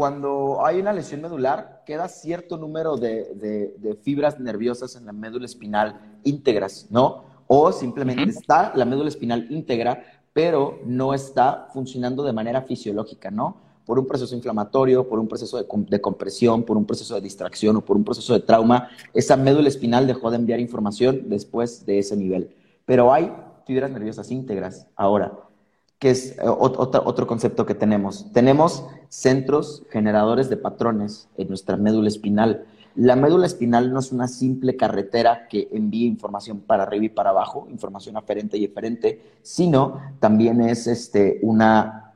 cuando hay una lesión medular, queda cierto número de, fibras nerviosas en la médula espinal íntegras, ¿no? O simplemente está la médula espinal íntegra, pero no está funcionando de manera fisiológica, ¿no? Por un proceso inflamatorio, por un proceso de, de, compresión, por un proceso de distracción o por un proceso de trauma, esa médula espinal dejó de enviar información después de ese nivel. Pero hay fibras nerviosas íntegras ahora que es eh, otro concepto que tenemos. Tenemos centros generadores de patrones en nuestra médula espinal. La médula espinal no es una simple carretera que envíe información para arriba y para abajo, información aferente y eferente, sino también es este, una,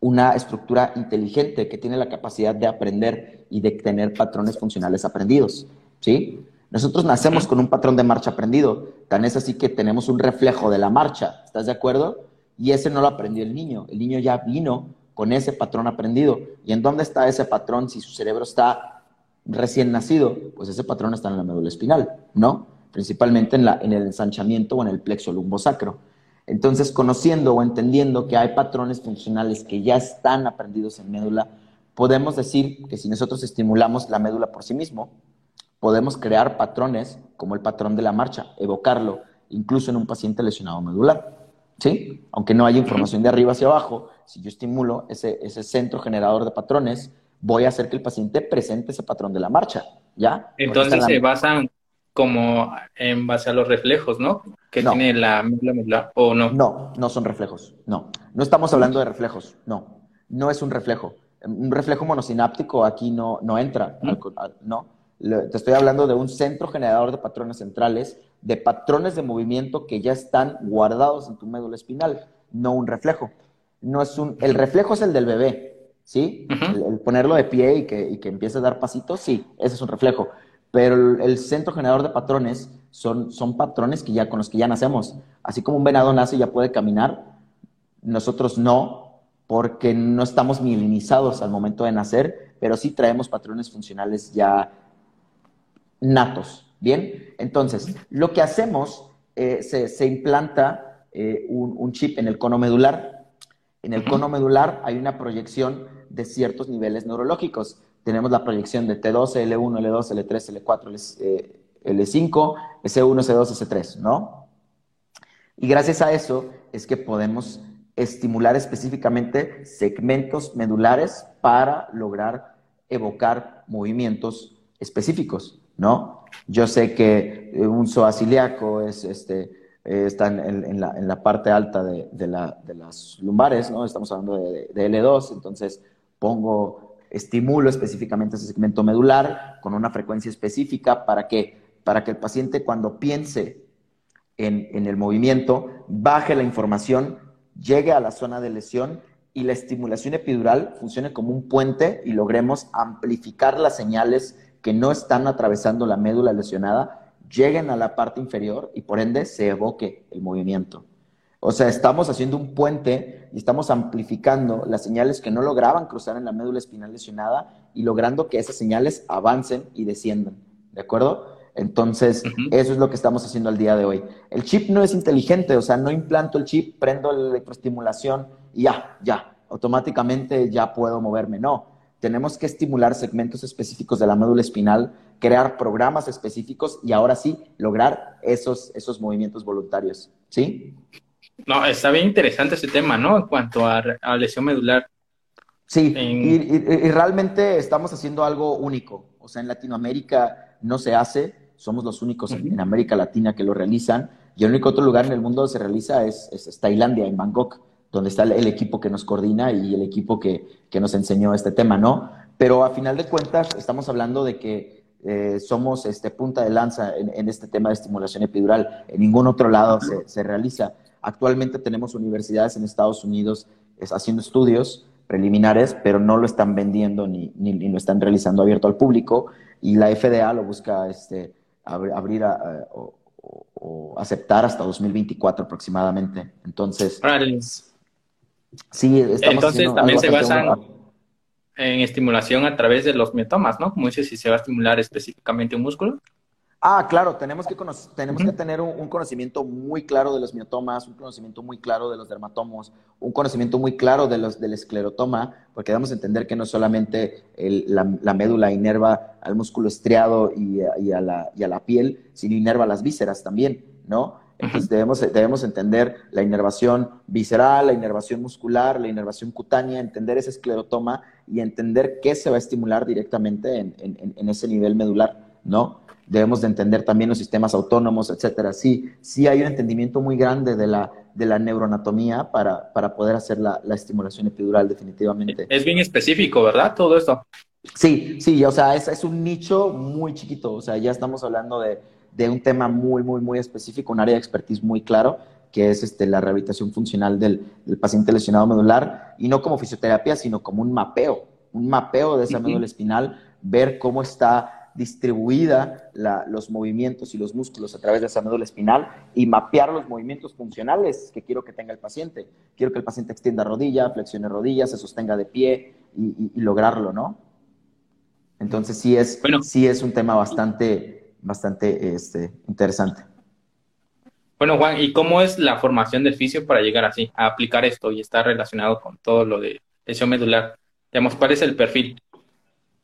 una estructura inteligente que tiene la capacidad de aprender y de tener patrones funcionales aprendidos. ¿sí? Nosotros nacemos con un patrón de marcha aprendido, tan es así que tenemos un reflejo de la marcha. ¿Estás de acuerdo? Y ese no lo aprendió el niño. El niño ya vino con ese patrón aprendido. ¿Y en dónde está ese patrón si su cerebro está recién nacido? Pues ese patrón está en la médula espinal, ¿no? Principalmente en, la, en el ensanchamiento o en el plexo lumbosacro. Entonces, conociendo o entendiendo que hay patrones funcionales que ya están aprendidos en médula, podemos decir que si nosotros estimulamos la médula por sí mismo, podemos crear patrones como el patrón de la marcha, evocarlo, incluso en un paciente lesionado medular. ¿Sí? Aunque no haya información de arriba hacia abajo, si yo estimulo ese, ese centro generador de patrones, voy a hacer que el paciente presente ese patrón de la marcha, ¿ya? Entonces se basan como en base a los reflejos, ¿no? Que tiene la médula ¿o no? No, no son reflejos, no. No estamos hablando de reflejos, no. No es un reflejo. Un reflejo monosináptico aquí no, no entra, no. Te estoy hablando de un centro generador de patrones centrales de patrones de movimiento que ya están guardados en tu médula espinal, no un reflejo. No es un, el reflejo es el del bebé, ¿sí? el, ponerlo de pie y que, y que, empiece a dar pasitos, sí, ese es un reflejo. Pero el, centro generador de patrones son, son patrones que ya, con los que ya nacemos. Así como un venado nace y ya puede caminar, nosotros no, porque no estamos milinizados al momento de nacer, pero sí traemos patrones funcionales ya natos. Bien, entonces, lo que hacemos, eh, se, implanta eh, un, chip en el cono medular. En el cono medular hay una proyección de ciertos niveles neurológicos. Tenemos la proyección de T2, L1, L2, L3, L4, L5, S1, S2, S3, ¿no? Y gracias a eso es que podemos estimular específicamente segmentos medulares para lograr evocar movimientos específicos, ¿no? Yo sé que eh, un psoas es, este, eh, está en, la, parte alta de, las lumbares, ¿no? Estamos hablando de, L2, entonces pongo, estimulo específicamente ese segmento medular con una frecuencia específica para que, para que el paciente cuando piense en, en el movimiento baje la información, llegue a la zona de lesión y la estimulación epidural funcione como un puente y logremos amplificar las señales que no están atravesando la médula lesionada lleguen a la parte inferior y por ende se evoque el movimiento. O sea, estamos haciendo un puente y estamos amplificando las señales que no lograban cruzar en la médula espinal lesionada y logrando que esas señales avancen y desciendan. ¿De acuerdo? Entonces, eso es lo que estamos haciendo al día de hoy. El chip no es inteligente, o sea, no implanto el chip, prendo la electroestimulación y ya, ya, automáticamente ya puedo moverme. No, tenemos que estimular segmentos específicos de la médula espinal, crear programas específicos y ahora sí lograr esos, esos movimientos voluntarios. ¿Sí? No, está bien interesante ese tema, ¿no? En cuanto a, lesión medular. Sí, y, realmente estamos haciendo algo único. O sea, en Latinoamérica no se hace, somos los únicos en América Latina que lo realizan, y el único otro lugar en el mundo donde se realiza es, es Tailandia, en Bangkok donde está el, equipo que nos coordina y el equipo que, nos enseñó este tema, ¿no? Pero a final de cuentas estamos hablando de que eh, somos este, punta de lanza en, este tema de estimulación epidural. En ningún otro lado se, realiza. Actualmente tenemos universidades en Estados Unidos haciendo estudios preliminares, pero no lo están vendiendo ni, ni, lo están realizando abierto al público. Y la FDA lo busca este, abrir o, aceptar hasta 2024 aproximadamente. Entonces, Sí, Entonces también se basan en estimulación a través de los miotomas, ¿no? Como dices, si se va a estimular específicamente un músculo. Ah, claro, tenemos que, tenemos que tener un, conocimiento muy claro de los miotomas, un conocimiento muy claro de los dermatomos, un conocimiento muy claro de los, del esclerotoma, porque debemos entender que no solamente la, médula inerva al músculo estriado y, a la, y, a la, piel, sino inerva las vísceras también, ¿no? Entonces debemos, debemos entender la inervación visceral, la inervación muscular, la inervación cutánea, entender ese esclerotoma y entender qué se va a estimular directamente en, en, en ese nivel medular, ¿no? debemos de entender también los sistemas autónomos, etcétera. Sí, sí hay un entendimiento muy grande de la, de la neuroanatomía para, para poder hacer la, la, estimulación epidural, definitivamente. Es bien específico, ¿verdad? Todo esto. Sí, sí, o sea, es, es un nicho muy chiquito, o sea, ya estamos hablando de, de, un tema muy, muy, muy específico, un área de expertise muy claro, que es este, la rehabilitación funcional del, del paciente lesionado medular, y no como fisioterapia, sino como un mapeo, un mapeo de esa médula espinal, ver cómo está distribuida los movimientos y los músculos a través de esa médula espinal y mapear los movimientos funcionales que quiero que tenga el paciente. Quiero que el paciente extienda rodilla, flexione rodilla, se sostenga de pie y, lograrlo, ¿no? Entonces sí es, sí es un tema bastante, bastante este, interesante. Bueno, Juan, ¿y cómo es la formación del fisio para llegar así, a aplicar esto y estar relacionado con todo lo de lesión medular? Digamos, ¿cuál es el perfil?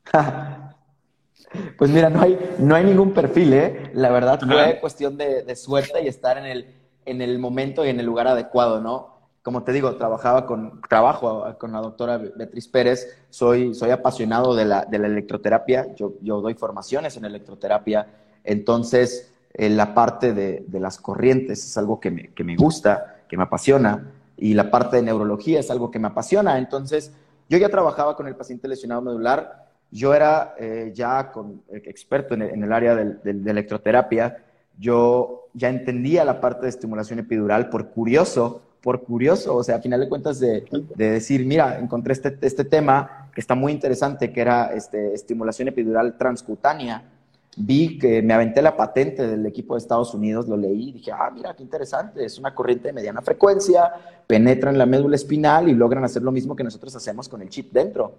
Pues mira, no hay, no hay ningún perfil, ¿eh? La verdad fue cuestión de, suerte y estar en el, en el momento y en el lugar adecuado, ¿no? Como te digo, trabajaba con, trabajo con la doctora Beatriz Pérez, soy, soy apasionado de la, de la electroterapia, yo, yo doy formaciones en electroterapia, entonces eh, la parte de, las corrientes es algo que me, gusta, que me apasiona, y la parte de neurología es algo que me apasiona, entonces yo ya trabajaba con el paciente lesionado medular, yo era eh, ya eh, experto en el, área de electroterapia, yo ya entendía la parte de estimulación epidural por curioso, por curioso, o sea, a final de cuentas de, decir, mira, encontré este, este, tema que está muy interesante, que era este, estimulación epidural transcutánea. Vi que me aventé la patente del equipo de Estados Unidos, lo leí y dije, ah, mira, qué interesante, es una corriente de mediana frecuencia, penetra en la médula espinal y logran hacer lo mismo que nosotros hacemos con el chip dentro.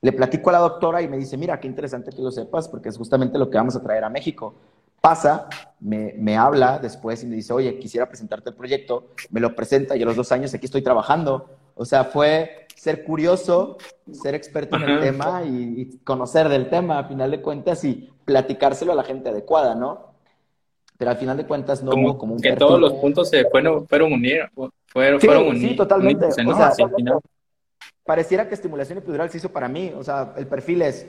Le platico a la doctora y me dice, mira, qué interesante que lo sepas, porque es justamente lo que vamos a traer a México. Pasa, me, habla después y me dice, oye, quisiera presentarte el proyecto, me lo presenta y a los dos años aquí estoy trabajando. O sea, fue ser curioso, ser experto en el tema y, conocer del tema, a final de cuentas, y platicárselo a la gente adecuada, ¿no? Pero al final de cuentas no como, como un Que todos los puntos se fueron, fueron unidos. Fueron, sí, sí, totalmente. o sea, pareciera que estimulación epidural se hizo para mí. O sea, el perfil es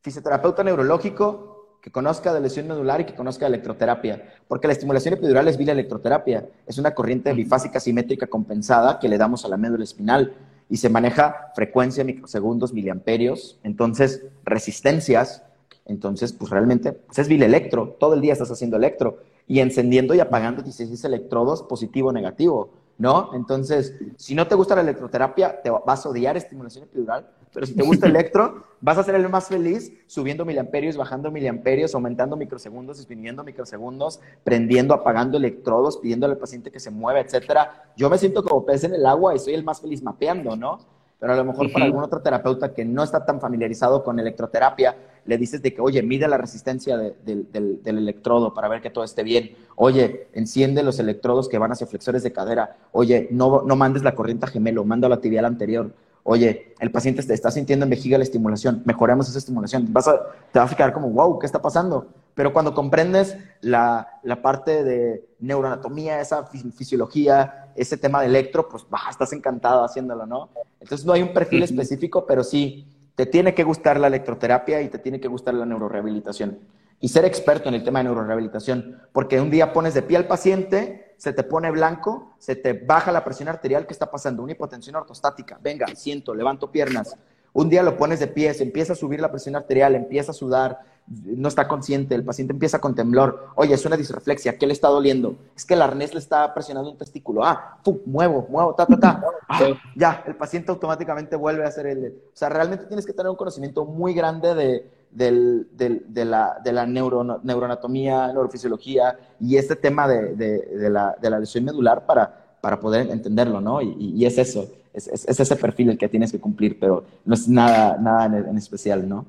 fisioterapeuta neurológico que conozca de lesión medular y que conozca de electroterapia. Porque la estimulación epidural es electroterapia. Es una corriente bifásica simétrica compensada que le damos a la médula espinal y se maneja frecuencia, microsegundos, miliamperios, entonces resistencias. Entonces, pues realmente pues es electro. Todo el día estás haciendo electro y encendiendo y apagando 16 electrodos positivo o negativo. ¿No? Entonces, si no te gusta la electroterapia, te vas a odiar estimulación epidural, pero si te gusta electro, vas a ser el más feliz subiendo miliamperios, bajando miliamperios, aumentando microsegundos, disminuyendo microsegundos, prendiendo, apagando electrodos, pidiéndole al paciente que se mueva, etcétera. Yo me siento como pez en el agua y soy el más feliz mapeando, ¿no? pero a lo mejor para algún otro terapeuta que no está tan familiarizado con electroterapia, le dices de que, oye, mide la resistencia del, electrodo para ver que todo esté bien. Oye, enciende los electrodos que van hacia flexores de cadera. Oye, no, no mandes la corriente a gemelo, manda la tibial anterior. Oye, el paciente está sintiendo en vejiga la estimulación, mejoremos esa estimulación. Vas a, te vas a quedar como, wow, ¿qué está pasando? Pero cuando comprendes la, la parte de neuroanatomía, esa fisiología, ese tema de electro, pues bah, estás encantado haciéndolo, ¿no? Entonces no hay un perfil específico, pero sí, te tiene que gustar la electroterapia y te tiene que gustar la neurorehabilitación. Y ser experto en el tema de neurorehabilitación, porque un día pones de pie al paciente, se te pone blanco, se te baja la presión arterial, ¿qué está pasando? Una hipotensión ortostática, venga, siento, levanto piernas. Un día lo pones de pie, se empieza a subir la presión arterial, empieza a sudar, no está consciente, el paciente empieza con temblor. Oye, es una disreflexia, ¿qué le está doliendo? Es que el arnés le está presionando un testículo. Ah, ¡pum! muevo, muevo, ta, ta, ta. Ah, ya, el paciente automáticamente vuelve a hacer el... O sea, realmente tienes que tener un conocimiento muy grande de, de la, de la neuroanatomía, neurofisiología y este tema de, la, lesión medular para, para poder entenderlo, ¿no? Y, es eso, es, ese perfil el que tienes que cumplir, pero no es nada, nada en especial, ¿no?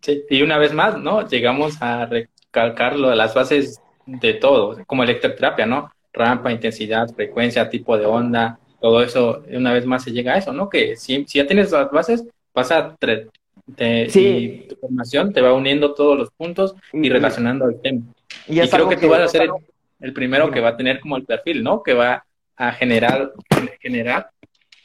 Sí, y una vez más, ¿no? Llegamos a calcarlo, las bases de todo, como electroterapia, ¿no? Rampa, intensidad, frecuencia, tipo de onda, todo eso, una vez más se llega a eso, ¿no? Que si, si ya tienes las bases, pasa y tu formación te va uniendo todos los puntos y, relacionando el tema. Y, creo que tú vas a ser el, primero que va a tener como el perfil, ¿no? Que va a generar, generar,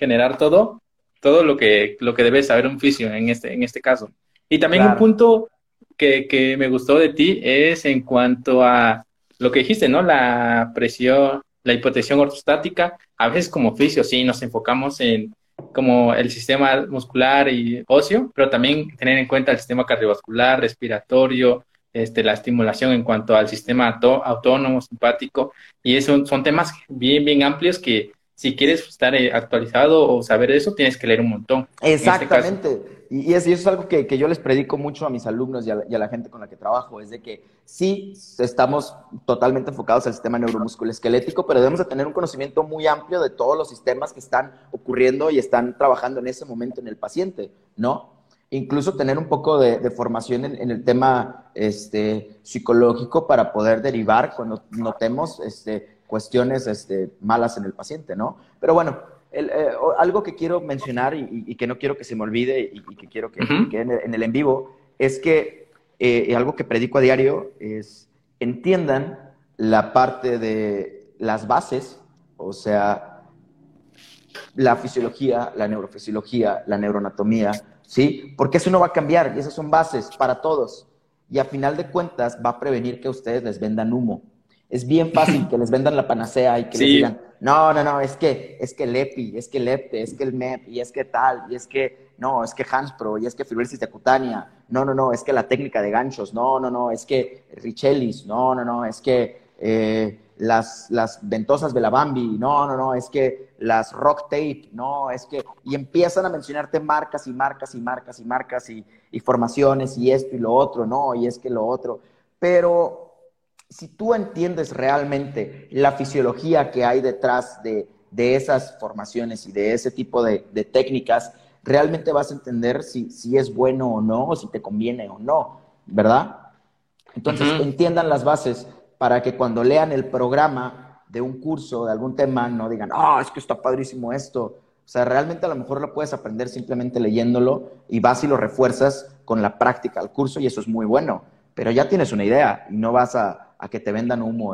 generar todo, todo lo que, lo que debe saber un fisio en este, en este caso. Y también un punto que, que me gustó de ti es en cuanto a lo que dijiste, ¿no? La presión, la hipotensión ortostática. A veces como fisio sí nos enfocamos en como el sistema muscular y óseo, pero también tener en cuenta el sistema cardiovascular, respiratorio, este, la estimulación en cuanto al sistema autónomo, simpático, y eso son temas bien, bien amplios que si quieres estar eh, actualizado o saber eso, tienes que leer un montón. Este Exactamente. y, eso es algo que, yo les predico mucho a mis alumnos y a, la, gente con la que trabajo, es de que sí estamos totalmente enfocados al sistema neuromusculoesquelético, pero debemos de tener un conocimiento muy amplio de todos los sistemas que están ocurriendo y están trabajando en ese momento en el paciente, ¿no? Incluso tener un poco de, formación en, el tema este, psicológico para poder derivar cuando notemos este, cuestiones este, malas en el paciente, ¿no? Pero bueno, eh, algo que quiero mencionar y, que no quiero que se me olvide y, que quiero que, quede en, el, en vivo es que eh, algo que predico a diario es entiendan la parte de las bases, o sea, la fisiología, la neurofisiología, la neuroanatomía, ¿sí? Porque eso no va a cambiar y esas son bases para todos. Y a final de cuentas va a prevenir que ustedes les vendan humo es bien fácil que les vendan la panacea y que les digan, no, no, no, es que, es que el EPI, es que el EPTE, es que el MEP, y es que tal, y es que, no, es que Hanspro, y es que fibrosis de cutánea, no, no, no, es que la técnica de ganchos, no, no, no, es que Richelis, no, no, no, es que eh, las, las ventosas Belabambi, no, no, no, es que las Rock Tape, no, es que, y empiezan a mencionarte marcas y marcas y marcas y marcas y, y formaciones y esto y lo otro, no, y es que lo otro, pero si tú entiendes realmente la fisiología que hay detrás de, esas formaciones y de ese tipo de, técnicas, realmente vas a entender si, es bueno o no, o si te conviene o no, ¿verdad? Entonces, entiendan las bases para que cuando lean el programa de un curso, de algún tema, no digan, ah, es que está padrísimo esto. O sea, realmente a lo mejor lo puedes aprender simplemente leyéndolo y vas y lo refuerzas con la práctica al curso y eso es muy bueno. Pero ya tienes una idea y no vas a, a que te vendan humo